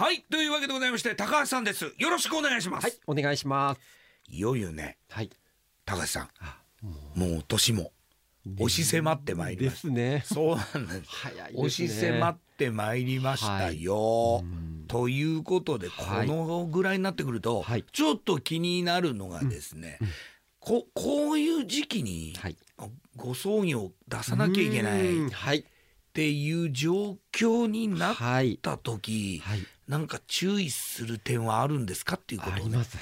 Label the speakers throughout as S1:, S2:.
S1: はいというわけでございまして高橋さんですよろしくお願いします、
S2: はい、お願いします。
S1: いよいよね
S2: はい。
S1: 高橋さん
S2: あ、も
S1: もう年も押し迫ってまいり
S2: で
S1: ました
S2: すね。
S1: そうなんです
S2: 早いですね。
S1: 押し迫ってまいりましたよ、
S2: うん
S1: ということで、
S2: はい
S1: このぐらいになってくると、
S2: はい
S1: ちょっと気になるのがですね、
S2: うんうん
S1: ここういう時期に
S2: はい。
S1: ご葬儀を出さなきゃいけないっ。ていう状況になっ
S2: はい。
S1: た時、
S2: はい。
S1: なんか注意する点はあるんですかっていうことをね。
S2: あります。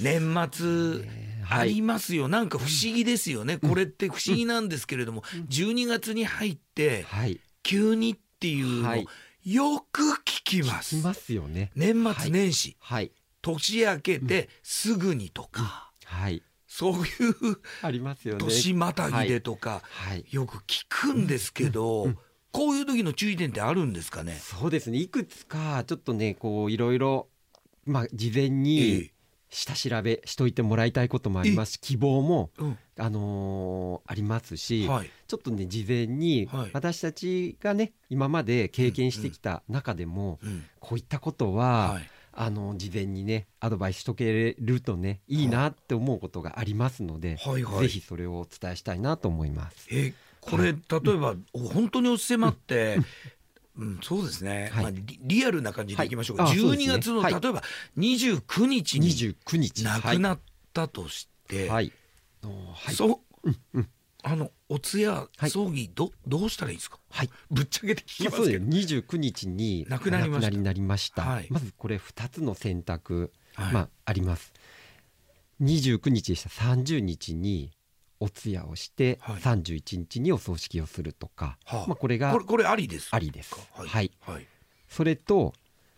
S1: 年末ありますよ、なんか不思議ですよね、これって不思議なんですけれども、12月に入って
S2: はい。
S1: 急にっていうの、
S2: はい。
S1: よく聞きます。
S2: 聞きますよね。
S1: 年末年始、
S2: はい。
S1: 年明けてすぐにとか、
S2: はい。
S1: そういう
S2: ありますよね。
S1: 年またぎでとか、
S2: はい。
S1: よく聞くんですけど、
S2: うん。うん
S1: こういう時の注意点ってあるんですかね？
S2: そうですね。いくつかちょっとね、こういろいろまあ事前
S1: え
S2: に下調べしといてもらいたいこともあります。し、希望も
S1: うん。
S2: あのーありますし、
S1: はい。
S2: ちょっとね事前に
S1: はい。
S2: 私たちがね今まで経験してきた中でも、
S1: うん。
S2: こういったことは、
S1: はい。
S2: あの事前にねアドバイスしとけるとねいいなって思うことがありますので、
S1: はいはい。
S2: ぜひそれをお伝えしたいなと思います。
S1: えこれ、例えば、本当に押し迫って、うん、そうですね、
S2: はい。
S1: まあ、リリアルな感じでいきましょうか、
S2: はい。あそうです
S1: 12
S2: ね
S1: 月の、
S2: はい。
S1: 例えば29日に
S2: 29日。
S1: 亡くなったとして、
S2: はい、はい。はい。
S1: そう、
S2: うんうん。
S1: あのお通夜、
S2: はい。
S1: 葬儀どどうしたらいいですか？
S2: はい。
S1: ぶっちゃけて聞き
S2: ま
S1: すけど、
S2: 29日に
S1: 亡くなりました。
S2: ました、
S1: はい。
S2: まずこれ2つの選択、
S1: はい。
S2: まあ、あります。29日でした。30日にお通夜をして、
S1: はい。
S2: 31日にお葬式をするとか、
S1: はあ。
S2: まあ、これが
S1: これありです
S2: ありです。
S1: かはい、
S2: はい。
S1: はい。
S2: それと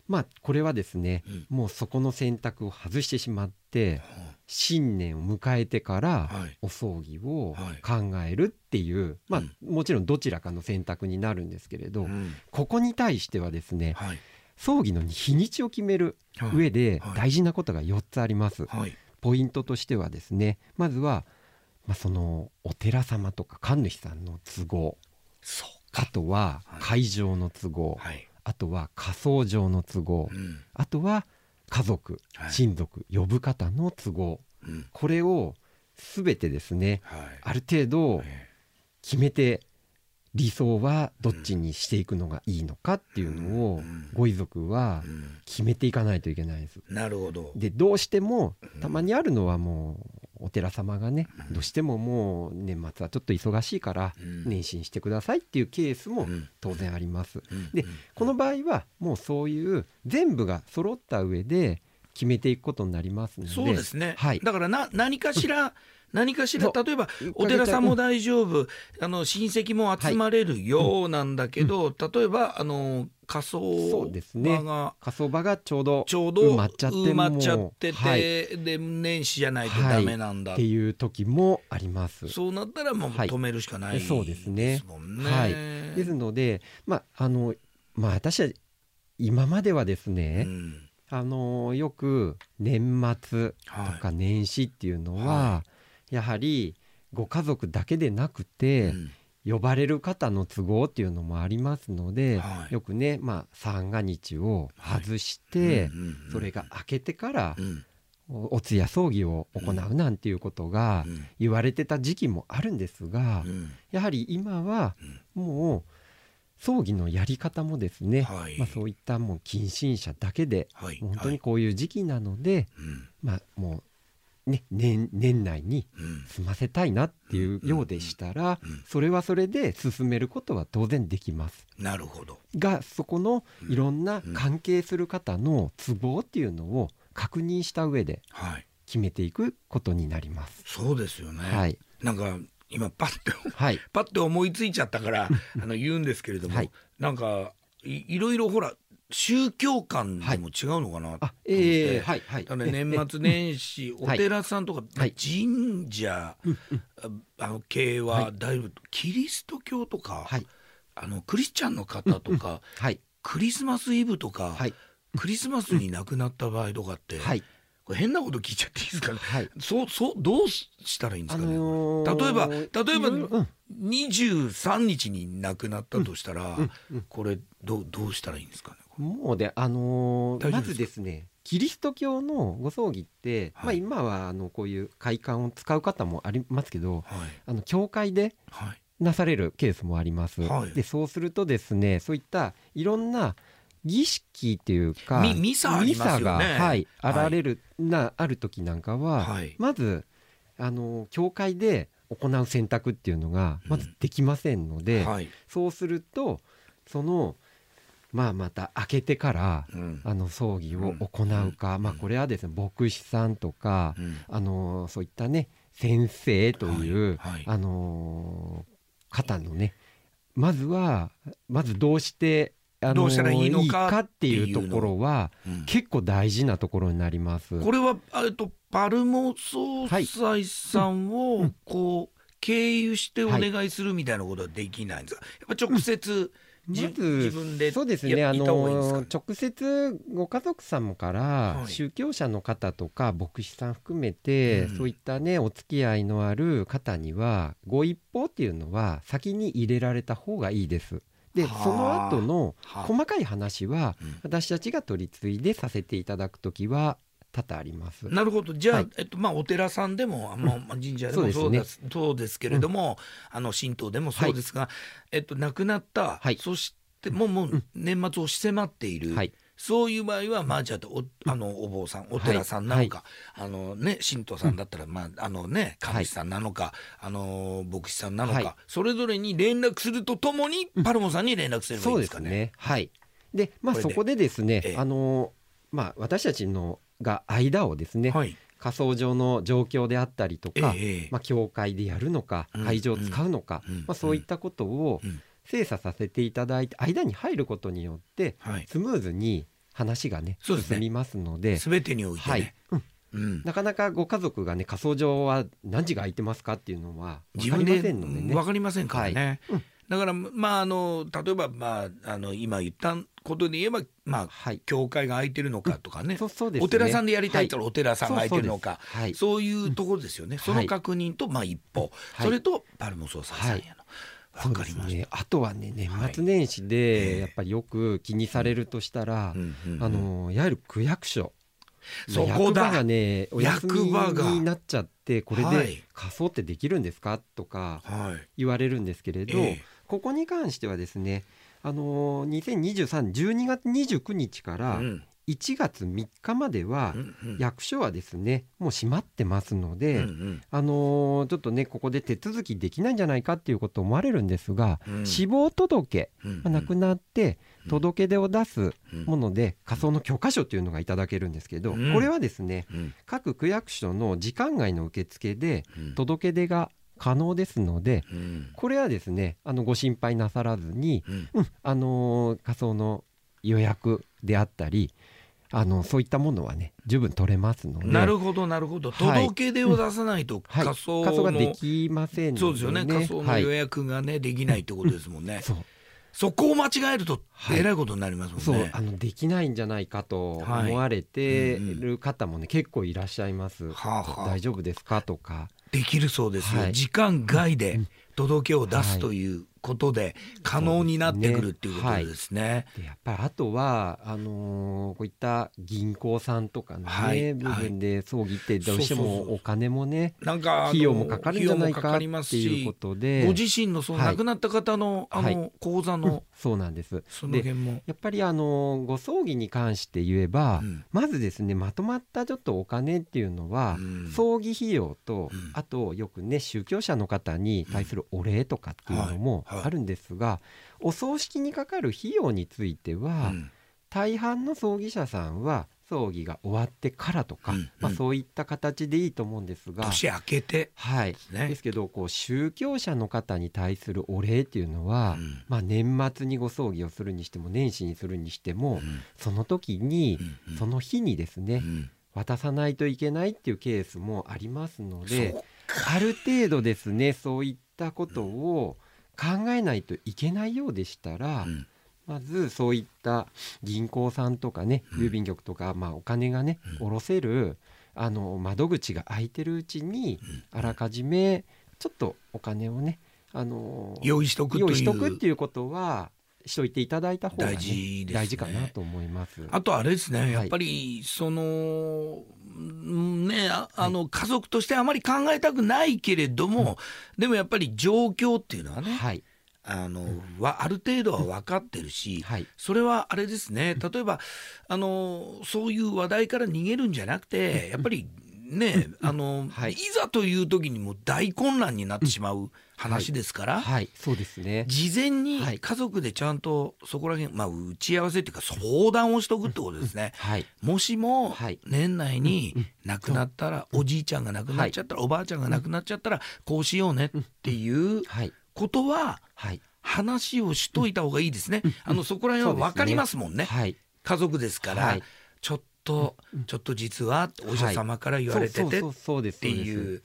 S2: まあこれはですね、
S1: うん。
S2: もうそこの選択を外してしまって
S1: は
S2: 新年を迎えてから
S1: はい。
S2: お葬儀を
S1: はい。
S2: 考えるっていう、まあ
S1: うん。
S2: もちろんどちらかの選択になるんですけれど、
S1: あうん。
S2: ここに対してはですね
S1: はい。
S2: 葬儀の日にちを決める
S1: はい。
S2: 上で
S1: はい。
S2: 大事なことが4つあります。
S1: はい。
S2: ポイントとしてはですねまずは、まあ、そのお寺様とか神主さんの都合。あとは
S1: はい。
S2: 会場の都合、
S1: はい、
S2: あとは火葬場の都合、
S1: うん。
S2: あとは家族、
S1: はい。
S2: 親族呼ぶ方の都合。
S1: うん。
S2: これを全てですね
S1: はい。
S2: ある程度
S1: え
S2: 決めて理想はどっちにしていくのがいいのかっていうのを
S1: うん。
S2: ご遺族は決めていかないといけないです。
S1: なるほど。
S2: でどうしてもたまにあるのはもうお寺様がね
S1: うん。
S2: どうしてももう年末はちょっと忙しいから
S1: うん。
S2: 年始にしてくださいっていうケースも
S1: うん。
S2: 当然あります。
S1: うん。
S2: で
S1: うん。
S2: この場合はもうそういう全部が揃った上で決めていくことになりますので。
S1: そうですね、
S2: はい。
S1: だからな 何かしら、何かしら例えば
S2: うん
S1: お寺さんも大丈夫、あの親戚も集まれるようなんだけど、例えばあの仮
S2: そ
S1: 装
S2: うですね。
S1: 場が
S2: 火葬場がちょうど
S1: ちょうど
S2: 埋まっちゃって
S1: 埋まっちゃってて、
S2: はい。
S1: で年始じゃないとダメなんだ、
S2: っていう時もあります。
S1: そうなったらもう
S2: はい。
S1: 止めるしかない
S2: そうですね。
S1: ですもんね。
S2: はい。ですのでまああのまあ私は今まではですね、
S1: うん
S2: あのよく年末と
S1: は
S2: か年始っていうのは、
S1: は
S2: やはりご家族だけでなく
S1: い
S2: て、
S1: うん。
S2: 呼ばれる方の都合っていうのもありますので、
S1: はい。
S2: よくね、まあ、三が日を外して、それが明けてから
S1: うん。
S2: おお通夜葬儀を行うなんていうことが
S1: うん。
S2: 言われてた時期もあるんですが、
S1: うん。
S2: やはり今はもう葬儀のやり方もですね、
S1: はい。
S2: まあ、そういったもう近親者だけで
S1: はい。
S2: 本当にこういう時期なので、
S1: うん。
S2: まあもうね年年内に
S1: うん。
S2: 済ませたいなっていうようでしたら、
S1: うん。
S2: それはそれで進めることは当然できます。
S1: なるほど。
S2: がそこのいろんな関係する方の都合っていうのを確認した上で
S1: はい。
S2: 決めていくことになります。
S1: そうですよね。
S2: はい、
S1: なんか今パッて
S2: はい、
S1: パッて思いついちゃったからあの言うんですけれども、
S2: はい。
S1: なんかいいろいろほら宗教観でも違うのかなと思って、
S2: あ、ええはい、
S1: 年末年始お
S2: はい。
S1: 寺さんとか
S2: はい。
S1: 神社、あの系
S2: は
S1: はい。だいぶキリスト教とか、
S2: はい、
S1: あのクリスチャンの方とか、
S2: はい、
S1: クリスマスイブとか、
S2: はい、
S1: クリスマスに亡くなった場合とかって、
S2: はい、
S1: これ変なこと聞いちゃっていいですかね？
S2: はい。
S1: そうそうどうしたらいいんですかね？
S2: のー
S1: 例えば例えば
S2: うん
S1: 23日に亡くなったとしたら、
S2: うんうん
S1: これどうどうしたらいいんですかね？
S2: もうであのーまずですねキリスト教のご葬儀って、まあ、
S1: はい
S2: 今はあのこういう会館を使う方もありますけど
S1: はい
S2: あの教会で
S1: はい
S2: なされるケースもあります。
S1: はい
S2: でそうするとですねそういったいろんな儀式っていうか
S1: みミサありますよね。
S2: ミサが、はい、あ
S1: はい。
S2: られる、なある時なんかは、
S1: はい。
S2: まずあの教会で行う選択っていうのがまずできませんので、
S1: はい。
S2: そうするとそのまあまた開けてから
S1: うん。
S2: あの葬儀を行うか、まあこれはですね牧師さんとか、
S1: うん。
S2: あのそういったね先生という、
S1: はい。はい。
S2: あの方のねまずはまずどうしてあの
S1: どうしたらいいのか
S2: っていうところは
S1: うん。
S2: 結構大事なところになります。
S1: これはえっとパルモ総裁さん
S2: う
S1: を
S2: ん。
S1: こう経由してお願いするみたいなことはできないんですか？やっぱ直接じ
S2: まず
S1: 自分で
S2: そうですね。あの
S1: か？
S2: 直接ご家族様から
S1: はい。
S2: 宗教者の方とか牧師さん含めて、
S1: うん。
S2: そういったねお付き合いのある方にはご一報っていうのは先に入れられた方がいいです。で
S1: はあ。
S2: その後の
S1: はあ。
S2: 細かい話は
S1: うん。
S2: 私たちが取り継いでさせていただくときは多々あります。
S1: なるほど。じゃあ、
S2: はい。
S1: えっとまあ、お寺さんでも、まあまあ、神社でも
S2: そうですね。
S1: そうですけれども、あの神道でもそうですが、えっと、亡くなった、
S2: はい。
S1: そしてもうもう年末をし迫っている、
S2: はい
S1: そういう場合は、まあ、じゃあおあのお坊さんお寺さんなのか、あのね、神道さんだったら、まああのね、神主さんなのか、あの牧師さんなのか、
S2: はい。
S1: それぞれに連絡するとともに、パルモさんに連絡すればいい
S2: そう
S1: んでかね。
S2: ね。はい。で、まあそこでですね、
S1: ええ。
S2: あのまあ私たちのが間をですね、
S1: はい。
S2: 仮想上の状況であったりとか、
S1: ええ
S2: まあ教会でやるのか
S1: うん、
S2: 会場を使うのか、
S1: うん
S2: まあそういったことを
S1: うん
S2: 精査させていただいて、間に入ることによって
S1: はい、
S2: スムーズに話がね
S1: そうですね。
S2: 進みますので、
S1: 全てにおいてね、
S2: はい。うん。
S1: うん、
S2: なかなかご家族がね仮想上は何時が空いてますかっていうのは分かりま
S1: 自分で
S2: せんのでね。
S1: 分かりませんからね、
S2: はい。うん。
S1: だからまああの例えばまああの今言ったことで言えばまあ
S2: はい。
S1: 教会が空いてるのかとかね、
S2: そうそうですね。
S1: お寺さんでやりたいった
S2: は
S1: らお寺さんが空いてるのか、
S2: はい。
S1: そういうところですよね、その確認とまあ一歩、
S2: はい。
S1: それとパルモ総裁さんへの、
S2: そう
S1: 分かりま
S2: ね。あとはね年
S1: はい
S2: 末年始
S1: ええ。
S2: でやっぱりよく気にされるとしたら、あのいわゆる区役所。
S1: そこだ。
S2: 役場がねお休み
S1: 役場が。
S2: になっちゃってこれ
S1: はい。
S2: で仮装ってできるんですか？とか
S1: はい。
S2: 言われるんですけれど、
S1: ええ。
S2: ここに関してはですねあの2023 12月29日から
S1: うん
S2: 1月3日までは役所はですねもう閉まってますので、
S1: うんうん。
S2: あのーちょっとねここで手続きできないんじゃないかっていうことを思われるんですが、
S1: うん。
S2: 死亡届、
S1: うん
S2: まあ亡くなって
S1: うん。
S2: 届け出を出す
S1: うん。
S2: もので仮想の許可書というのがいただけるんですけど、
S1: うん。
S2: これはですね
S1: うん。
S2: 各区役所の時間外の受付で
S1: うん。
S2: 届け出が可能ですので
S1: うん。
S2: これはですねあのご心配なさらずに、
S1: うん。
S2: うんあのー仮想の予約であったりあのそういったものはね十分取れますので。
S1: なるほどなるほど。
S2: はい。
S1: 届け出を出さないと
S2: はい、
S1: 仮想の、
S2: 仮想ができませんので、
S1: そうですよね。仮想の
S2: はい
S1: 予約がね、できないってことですもんね、
S2: そう。
S1: そこを間違えると
S2: はい
S1: えらいことになりますもんね、
S2: そう。あのできないんじゃないかと思われてる方もね、結構いらっしゃいます。
S1: はあはあ。
S2: 大丈夫ですかとか。
S1: できるそうですよ、
S2: はい。
S1: 時間外で
S2: うん。
S1: 届けを出
S2: はい。
S1: すということで可能になってくるっていうことですね。
S2: でやっぱりあとはあのーこういった銀行さんとかのね、
S1: はい。
S2: 部分で葬儀ってどうしてもお金もね
S1: なんかあの
S2: 費用もかかるんじゃないかっていう
S1: し
S2: ことで
S1: ご自身のその
S2: はい
S1: 亡くなった方のあ
S2: は
S1: の口座
S2: うん。
S1: の
S2: そうなんです。
S1: その
S2: で
S1: 辺も。
S2: やっぱりあのご葬儀に関して言えば、
S1: うん。
S2: まずですねまとまったちょっとお金っていうのは、
S1: うん。
S2: 葬儀費用と、
S1: うん。
S2: あとよくね宗教者の方に対するお礼とかっていうのも
S1: はい。はい
S2: あるんですが、お葬式にかかる費用については、
S1: うん。
S2: 大半の葬儀社さんは葬儀が終わってからとか、
S1: うん
S2: まあ、
S1: うん
S2: そういった形でいいと思うんですが、
S1: 年明けて。
S2: はい。ですけどこう宗教者の方に対するお礼っていうのは、
S1: うん。
S2: まあ、年末にご葬儀をするにしても年始にするにしても、
S1: うん。
S2: その時に、
S1: うん
S2: その日にですね、
S1: うん。
S2: 渡さないといけないっていうケースもありますのである程度ですねそういったことを考えないといけないようでしたら、
S1: うん。
S2: まずそういった銀行さんとかね
S1: うん。
S2: 郵便局とか、まあ、お金がね
S1: うん。
S2: 下ろせるあの窓口が開いてるうちに
S1: うん。
S2: あらかじめちょっとお金をねあの
S1: 用意し
S2: 用意しとくっていうことはしといていただいた方が、ね、
S1: 大事ね。
S2: 大事かなと思います。
S1: あとあれですね、
S2: い。
S1: やっぱりその、うんねああの家族としてあまり考えたくないけれども、でもやっぱり状況っていうのはね、
S2: はい、
S1: あのはある程度は分かってるし、
S2: はい、
S1: それはあれですね。例えばあのそういう話題から逃げるんじゃなくてやっぱりねあの、
S2: はい。
S1: い、ざという時にもう大混乱になってしまう話ですから、
S2: はい、そうですね。
S1: 事前に
S2: はい。
S1: 家族でちゃんとそこら辺、まあ、打ち合わせっていうか相談をしとくってことですね。
S2: はい、
S1: もしも
S2: はい。
S1: 年内に亡くなったらおじいちゃんが亡くなっちゃったらおばあちゃんが亡くなっちゃったらこうしようねっていう
S2: はい、
S1: ことは
S2: はい、
S1: 話をしといた方がいいですね。あのそこら辺は分かりますもんね。
S2: はい、
S1: 家族ですから、
S2: はい。
S1: ちょっとちょっと実はお医者様から言われててっ。ていう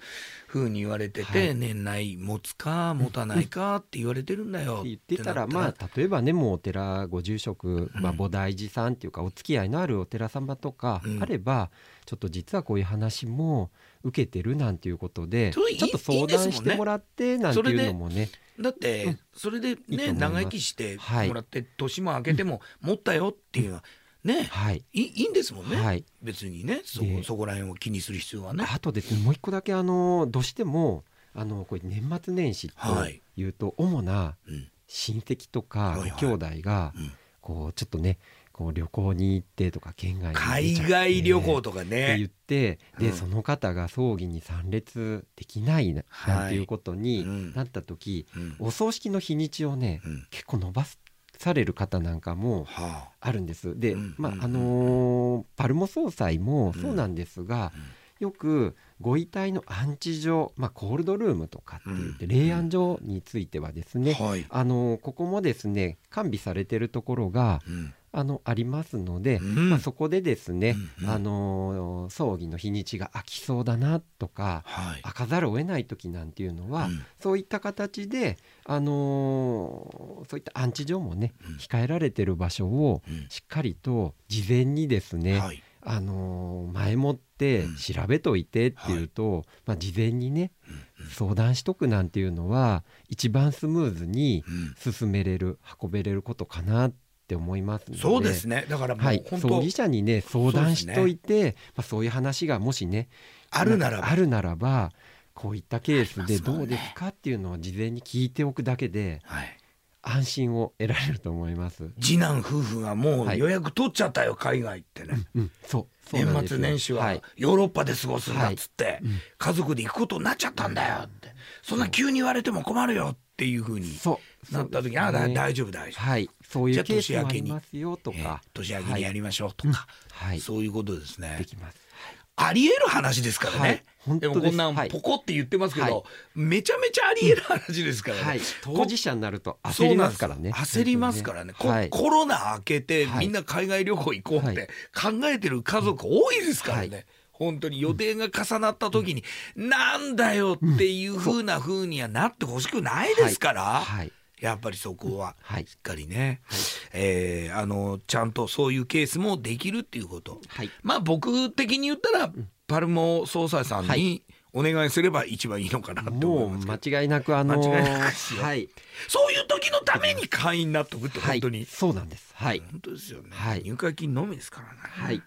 S1: ふうに言われてて
S2: はい。
S1: 年内持つか持たないかって言われてるんだよ
S2: って言ってたらまあ例えばねもうお寺ご住職、まあ、
S1: うん
S2: 菩提寺さんっていうかお付き合いのあるお寺様とか
S1: うん。
S2: あれば、ちょっと実はこういう話も受けてるなんていうことでちょっと相談してもらってなんていうのもね。
S1: だって、
S2: うん。
S1: それでね長生きして
S2: はい。
S1: もらって、年も明けても持ったよっていうのはね、
S2: はい、
S1: いいいんですもんね、
S2: はい、
S1: 別にね。そ
S2: で
S1: こそこら辺を気にする必要はね。
S2: あとですねもう一個だけあのどうしてもあのこれ年末年始と
S1: はい
S2: いうと、主な
S1: うん。
S2: 親戚とか兄弟が
S1: うん。
S2: こうちょっとねこう旅行に行ってとか県外
S1: 海外旅行とか
S2: って言
S1: ね
S2: って、で、
S1: うん。
S2: その方が葬儀に参列できないな,、
S1: はい。
S2: んていうことに
S1: うん。
S2: なった時、
S1: うん。
S2: お葬式の日にちをね、
S1: うん。
S2: 結構伸ばされる方なんかも
S1: は
S2: あ。るんです。で、まああのーパルモ総裁もそうなんですが、
S1: うん。
S2: よくご遺体の安置所、まあ、コールドルームとかって言って、
S1: うん
S2: 霊安所についてはですね、
S1: あ
S2: のーここもですね完備されてるところが
S1: うん
S2: あのありますので、
S1: うん。
S2: まあ、そこでですね、
S1: うんうん。
S2: あのー葬儀の日にちが空きそうだなとか
S1: はい。
S2: 開かざるを得ない時なんていうのは、
S1: うん。
S2: そういった形で、あのーそういった安置所もね、
S1: うん。
S2: 控えられてる場所を
S1: うん。
S2: しっかりと事前にですね、
S1: はい。
S2: あのー前もって
S1: うん。
S2: 調べといてっていうと、まあ、事前にね相談しとくなんていうのは一番スムーズに
S1: うん。
S2: 進めれる運べれることかなって思いますので。
S1: そうですね。だからもう
S2: はい、
S1: 本当、
S2: 葬儀社にね相談しといてまあ、そういう話がもしね
S1: あるならば。
S2: あるならばこういったケースでどうですかっていうのを事前に聞いておくだけで
S1: はい、
S2: 安心を得られると思います。
S1: 次男夫婦がもう
S2: はい。
S1: 予約取っちゃったよ海外ってね、
S2: うん、そうそう
S1: 年末年始
S2: は
S1: はい。ヨーロッパで過ごすんだっつって、
S2: うん。
S1: 家族で行くことになっちゃったんだよって。そんな急に言われても困るよっていうふうに
S2: そう
S1: なった時に、あだ大丈夫大丈夫、
S2: はい。そういうケースもありますよと
S1: えー
S2: か、
S1: 年明けにやりましょうとか、
S2: はい。
S1: そういうことですね。
S2: できます。
S1: あり得る話ですからね、
S2: はい。本
S1: で
S2: 当です。
S1: もこんなん
S2: はい。
S1: ポコって言ってますけど、
S2: はい。
S1: めちゃめちゃあり得る話ですからね、
S2: はい、当事者になると
S1: こ
S2: 焦りますからね。
S1: 焦りますからね、こ
S2: はい、
S1: コロナ明けて
S2: はい。
S1: みんな海外旅行行こうっ
S2: はい。
S1: て考えてる家族多いですからね、
S2: はい。
S1: 本当に予定が重なった時に、なんだよっていう風な風にはなってほしくないですから、
S2: はい、
S1: やっぱりそこは
S2: はい。
S1: しっかりね、えーあのちゃんとそういうケースもできるっていうこと。
S2: はい、
S1: まあ僕的に言ったら、パルモ総裁さん
S2: は
S1: にお願いすれば一番いいのかなって思
S2: も
S1: いうますけど。
S2: 間違いなくあのー
S1: 間違いなく
S2: はい、
S1: そういう時のために会員になっとくって
S2: はい、
S1: 本当に、
S2: そうなんです。はい、
S1: 本当ですよね、
S2: はい。
S1: 入会金のみですからね、
S2: はい。